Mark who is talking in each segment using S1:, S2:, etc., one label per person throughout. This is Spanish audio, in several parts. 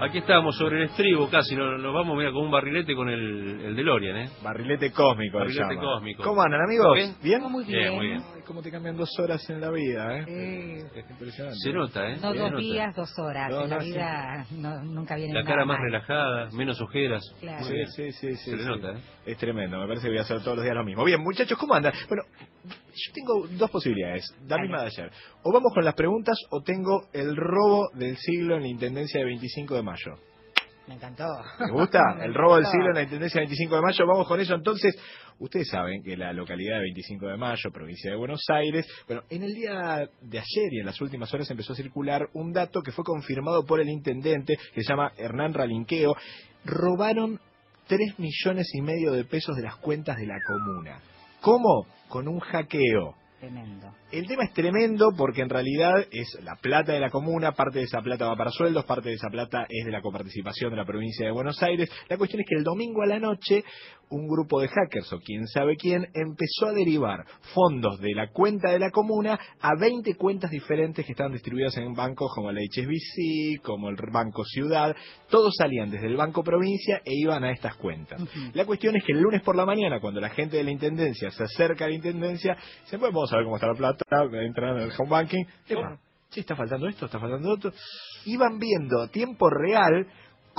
S1: Aquí estamos sobre el estribo casi, nos, nos vamos mira con un barrilete con el, el DeLorean, ¿eh?
S2: Barrilete cósmico. le
S1: Barrilete
S2: llama.
S1: cósmico.
S2: ¿Cómo andan, amigos?
S1: ¿Bien?
S2: ¿Bien?
S3: Muy
S1: Bien,
S3: bien.
S1: muy bien.
S2: Ay, cómo te cambian dos horas en la vida, ¿eh?
S3: Sí.
S2: Es impresionante.
S1: Se nota, ¿eh?
S3: No dos
S1: nota.
S3: días, dos horas.
S2: No,
S3: en la
S2: no,
S3: vida no- nunca viene
S1: La
S3: nada
S1: cara más
S3: mal.
S1: relajada, menos ojeras.
S3: Claro.
S2: Sí, sí, sí, sí.
S1: Se le
S2: sí.
S1: nota, ¿eh?
S2: Es tremendo, me parece que voy a hacer todos los días lo mismo. Bien, muchachos, ¿cómo andan? Bueno, yo tengo dos posibilidades, la misma de ayer. O vamos con las preguntas o tengo el robo del siglo en la Intendencia de 25 de mayo.
S3: Me encantó.
S2: ¿Me gusta?
S3: Me
S2: El robo del siglo en la Intendencia 25 de mayo. Vamos con eso entonces. Ustedes saben que la localidad de 25 de mayo, provincia de Buenos Aires, bueno, en el día de ayer y en las últimas horas empezó a circular un dato que fue confirmado por el intendente, que se llama Hernán Ralinqueo. Robaron 3 millones y medio de pesos de las cuentas de la comuna. ¿Cómo? Con un hackeo.
S3: Tremendo.
S2: El tema es tremendo porque en realidad es la plata de la comuna, parte de esa plata va para sueldos, parte de esa plata es de la coparticipación de la provincia de Buenos Aires. La cuestión es que el domingo a la noche un grupo de hackers o quién sabe quién empezó a derivar fondos de la cuenta de la comuna a 20 cuentas diferentes que estaban distribuidas en bancos como la HSBC, como el Banco Ciudad. Todos salían desde el Banco Provincia e iban a estas cuentas. La cuestión es que el lunes por la mañana, cuando la gente de la Intendencia se acerca a la Intendencia, se pues vamos a ver cómo está la plata, entran en el home banking, y bueno, sí, está faltando esto, está faltando otro. Iban viendo a tiempo real,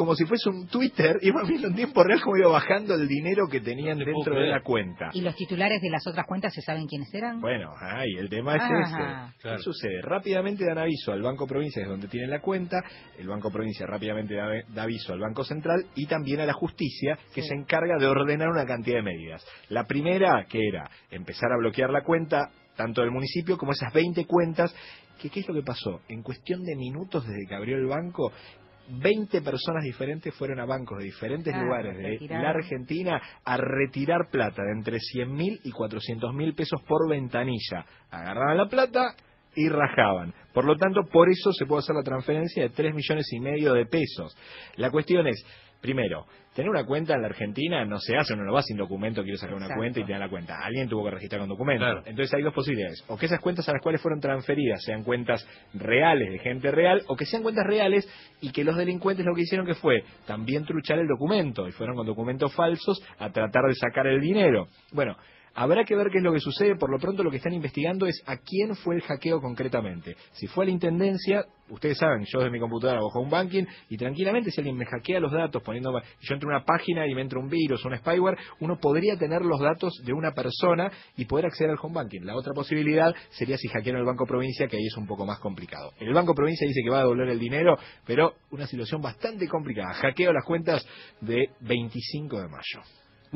S2: como si fuese un Twitter, iban viendo en tiempo real cómo iba bajando el dinero que tenían
S1: No te
S2: dentro de la cuenta.
S3: ¿Y los titulares de las otras cuentas se saben quiénes eran?
S2: Bueno, ay, el tema es
S3: Ajá.
S2: ese.
S1: Claro.
S2: ¿Qué sucede? Rápidamente dan aviso al Banco Provincia, es donde tienen la cuenta, el Banco Provincia rápidamente da, da aviso al Banco Central y también a la justicia, que
S3: Sí.
S2: se encarga de ordenar una cantidad de medidas. La primera, que era empezar a bloquear la cuenta, tanto del municipio como esas 20 cuentas, que ¿qué es lo que pasó? En cuestión de minutos desde que abrió el banco, 20 personas diferentes fueron a bancos de diferentes
S3: Ah,
S2: lugares de
S3: retiraron.
S2: la Argentina a retirar plata de entre 100 mil y 400 mil pesos por ventanilla. Agarraban la plata y rajaban. Por lo tanto, por eso se puede hacer la transferencia de 3 millones y medio de pesos. La cuestión es, primero, tener una cuenta en la Argentina no se hace, uno no va sin documento, quiere sacar una cuenta y tener la cuenta. Alguien tuvo que registrar con documento.
S1: Claro.
S2: Entonces hay dos posibilidades. O que esas cuentas a las cuales fueron transferidas sean cuentas reales de gente real, o que sean cuentas reales y que los delincuentes lo que hicieron que fue también truchar el documento y fueron con documentos falsos a tratar de sacar el dinero. Bueno, Habrá que ver qué es lo que sucede. Por lo pronto, lo que están investigando es a quién fue el hackeo concretamente. Si fue a la intendencia, ustedes saben, yo desde mi computadora bajo un banking y tranquilamente, si alguien me hackea los datos poniendo. Yo entro a una página y me entra un virus, un spyware, uno podría tener los datos de una persona y poder acceder al home banking. La otra posibilidad sería si hackearon el Banco Provincia, que ahí es un poco más complicado. El Banco Provincia dice que va a devolver el dinero, pero una situación bastante complicada. Hackeo las cuentas de 25 de mayo.